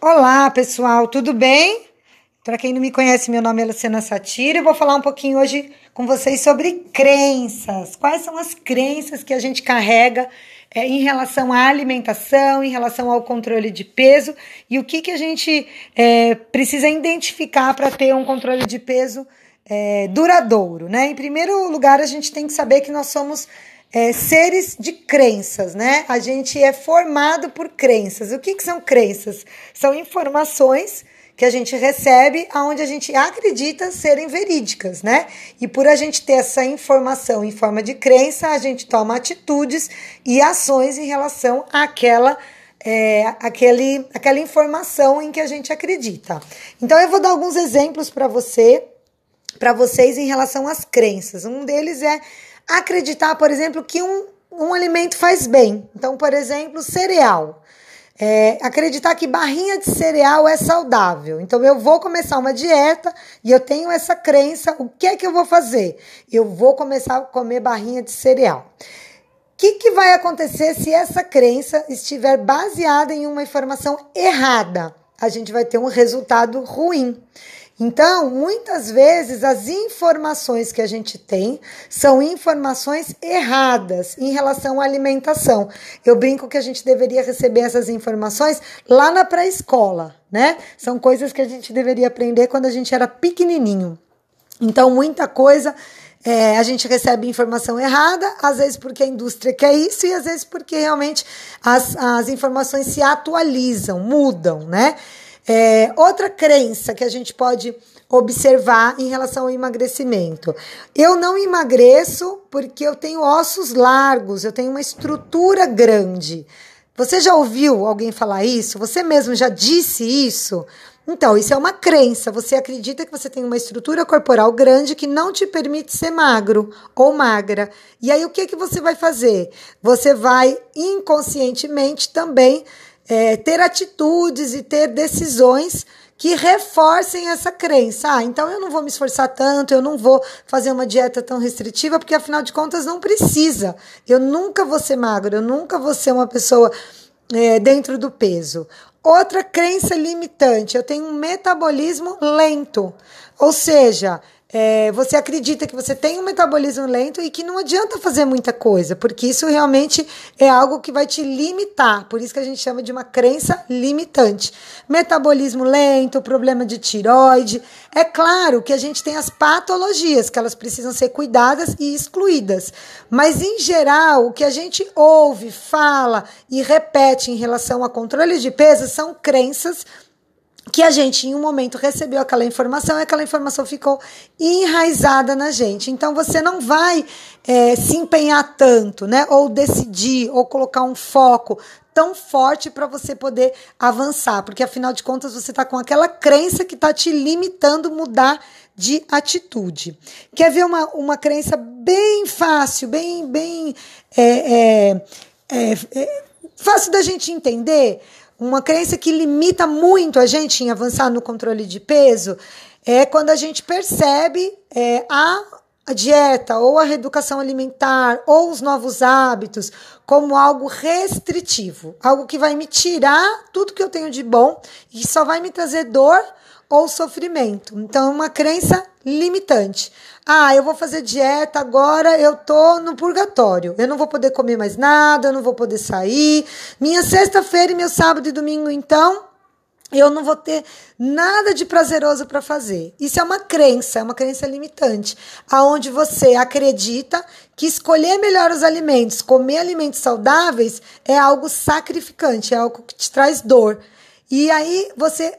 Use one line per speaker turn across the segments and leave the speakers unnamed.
Olá, pessoal, tudo bem? Para quem não me conhece, meu nome é Luciana Satira e vou falar um pouquinho hoje com vocês sobre crenças. Quais são as crenças que a gente carrega é, em relação à alimentação, em relação ao controle de peso e o que, que a gente é, precisa identificar para ter um controle de peso é, duradouro, né? Em primeiro lugar, a gente tem que saber que nós somos é, seres de crenças, né? A gente é formado por crenças. O que, que são crenças? São informações que a gente recebe aonde a gente acredita serem verídicas, né? E por a gente ter essa informação em forma de crença, a gente toma atitudes e ações em relação àquela é, aquele, aquela informação em que a gente acredita. Então eu vou dar alguns exemplos para você, para vocês em relação às crenças. Um deles é acreditar, por exemplo, que um, um alimento faz bem. Então, por exemplo, cereal. É, acreditar que barrinha de cereal é saudável. Então, eu vou começar uma dieta e eu tenho essa crença. O que é que eu vou fazer? Eu vou começar a comer barrinha de cereal. O que, que vai acontecer se essa crença estiver baseada em uma informação errada? A gente vai ter um resultado ruim. Então, muitas vezes as informações que a gente tem são informações erradas em relação à alimentação. Eu brinco que a gente deveria receber essas informações lá na pré-escola, né? São coisas que a gente deveria aprender quando a gente era pequenininho. Então, muita coisa é, a gente recebe informação errada, às vezes porque a indústria quer isso e às vezes porque realmente as, as informações se atualizam, mudam, né? É, outra crença que a gente pode observar em relação ao emagrecimento. Eu não emagreço porque eu tenho ossos largos, eu tenho uma estrutura grande. Você já ouviu alguém falar isso? Você mesmo já disse isso? Então, isso é uma crença. Você acredita que você tem uma estrutura corporal grande que não te permite ser magro ou magra. E aí, o que, que você vai fazer? Você vai inconscientemente também é, ter atitudes e ter decisões que reforcem essa crença. Ah, então eu não vou me esforçar tanto, eu não vou fazer uma dieta tão restritiva, porque afinal de contas não precisa. Eu nunca vou ser magro, eu nunca vou ser uma pessoa é, dentro do peso. Outra crença limitante, eu tenho um metabolismo lento. Ou seja, é, você acredita que você tem um metabolismo lento e que não adianta fazer muita coisa, porque isso realmente é algo que vai te limitar. Por isso que a gente chama de uma crença limitante. Metabolismo lento, problema de tiroide. É claro que a gente tem as patologias, que elas precisam ser cuidadas e excluídas. Mas, em geral, o que a gente ouve, fala e repete em relação a controle de peso são crenças que a gente em um momento recebeu aquela informação e aquela informação ficou enraizada na gente. Então você não vai é, se empenhar tanto, né? Ou decidir, ou colocar um foco tão forte para você poder avançar, porque afinal de contas você está com aquela crença que está te limitando mudar de atitude. Quer ver uma, uma crença bem fácil, bem, bem é, é, é, é fácil da gente entender? Uma crença que limita muito a gente em avançar no controle de peso é quando a gente percebe é, a, a dieta ou a reeducação alimentar ou os novos hábitos como algo restritivo, algo que vai me tirar tudo que eu tenho de bom e só vai me trazer dor ou sofrimento. Então, é uma crença limitante. Ah, eu vou fazer dieta agora, eu tô no purgatório. Eu não vou poder comer mais nada, eu não vou poder sair. Minha sexta-feira e meu sábado e domingo, então, eu não vou ter nada de prazeroso para fazer. Isso é uma crença, é uma crença limitante, aonde você acredita que escolher melhor os alimentos, comer alimentos saudáveis é algo sacrificante, é algo que te traz dor. E aí você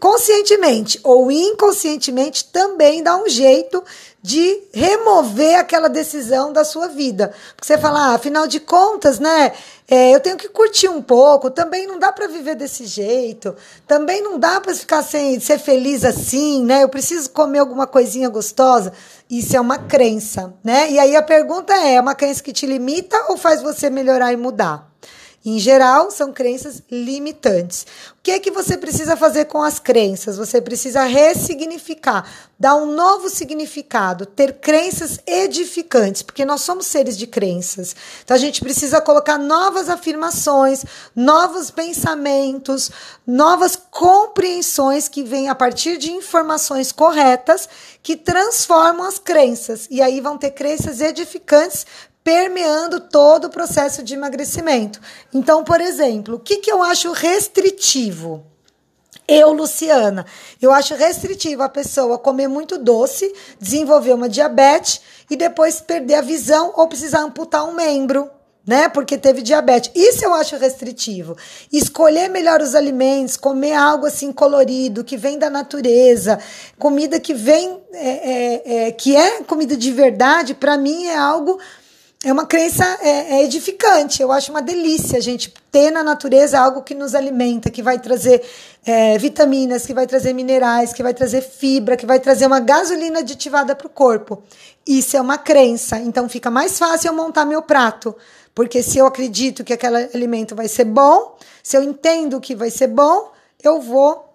conscientemente ou inconscientemente também dá um jeito de remover aquela decisão da sua vida. Porque você fala, ah, afinal de contas, né? É, eu tenho que curtir um pouco, também não dá para viver desse jeito, também não dá para ficar sem ser feliz assim, né? Eu preciso comer alguma coisinha gostosa. Isso é uma crença, né? E aí a pergunta é: é uma crença que te limita ou faz você melhorar e mudar? Em geral, são crenças limitantes. O que é que você precisa fazer com as crenças? Você precisa ressignificar, dar um novo significado, ter crenças edificantes, porque nós somos seres de crenças. Então a gente precisa colocar novas afirmações, novos pensamentos, novas compreensões que vêm a partir de informações corretas que transformam as crenças. E aí vão ter crenças edificantes permeando todo o processo de emagrecimento. Então, por exemplo, o que, que eu acho restritivo? Eu, Luciana, eu acho restritivo a pessoa comer muito doce, desenvolver uma diabetes e depois perder a visão ou precisar amputar um membro, né? Porque teve diabetes. Isso eu acho restritivo. Escolher melhor os alimentos, comer algo assim colorido, que vem da natureza, comida que vem, é, é, é, que é comida de verdade, para mim é algo é uma crença é, é, edificante. Eu acho uma delícia gente ter na natureza algo que nos alimenta, que vai trazer é, vitaminas, que vai trazer minerais, que vai trazer fibra, que vai trazer uma gasolina aditivada para o corpo. Isso é uma crença. Então fica mais fácil eu montar meu prato. Porque se eu acredito que aquele alimento vai ser bom, se eu entendo que vai ser bom, eu vou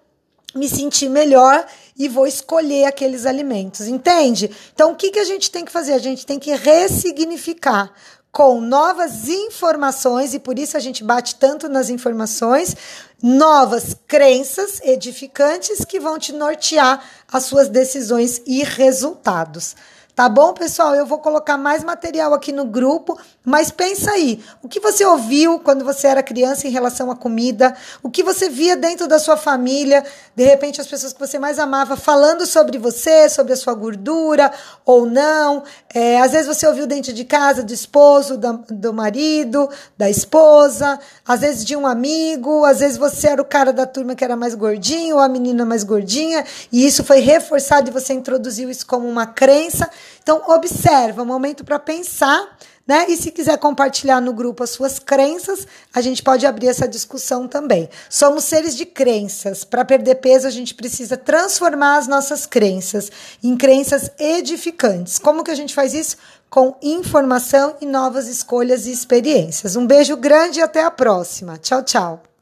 me sentir melhor e vou escolher aqueles alimentos, entende? Então, o que, que a gente tem que fazer? A gente tem que ressignificar com novas informações, e por isso a gente bate tanto nas informações, novas crenças edificantes que vão te nortear as suas decisões e resultados. Tá bom, pessoal? Eu vou colocar mais material aqui no grupo, mas pensa aí, o que você ouviu quando você era criança em relação à comida? O que você via dentro da sua família? De repente, as pessoas que você mais amava falando sobre você, sobre a sua gordura ou não? É, às vezes você ouviu dentro de casa do esposo, do, do marido, da esposa, às vezes de um amigo, às vezes você era o cara da turma que era mais gordinho ou a menina mais gordinha, e isso foi reforçado e você introduziu isso como uma crença. Então, observa, um momento para pensar, né? E se quiser compartilhar no grupo as suas crenças, a gente pode abrir essa discussão também. Somos seres de crenças. Para perder peso, a gente precisa transformar as nossas crenças em crenças edificantes. Como que a gente faz isso? Com informação e novas escolhas e experiências. Um beijo grande e até a próxima. Tchau, tchau.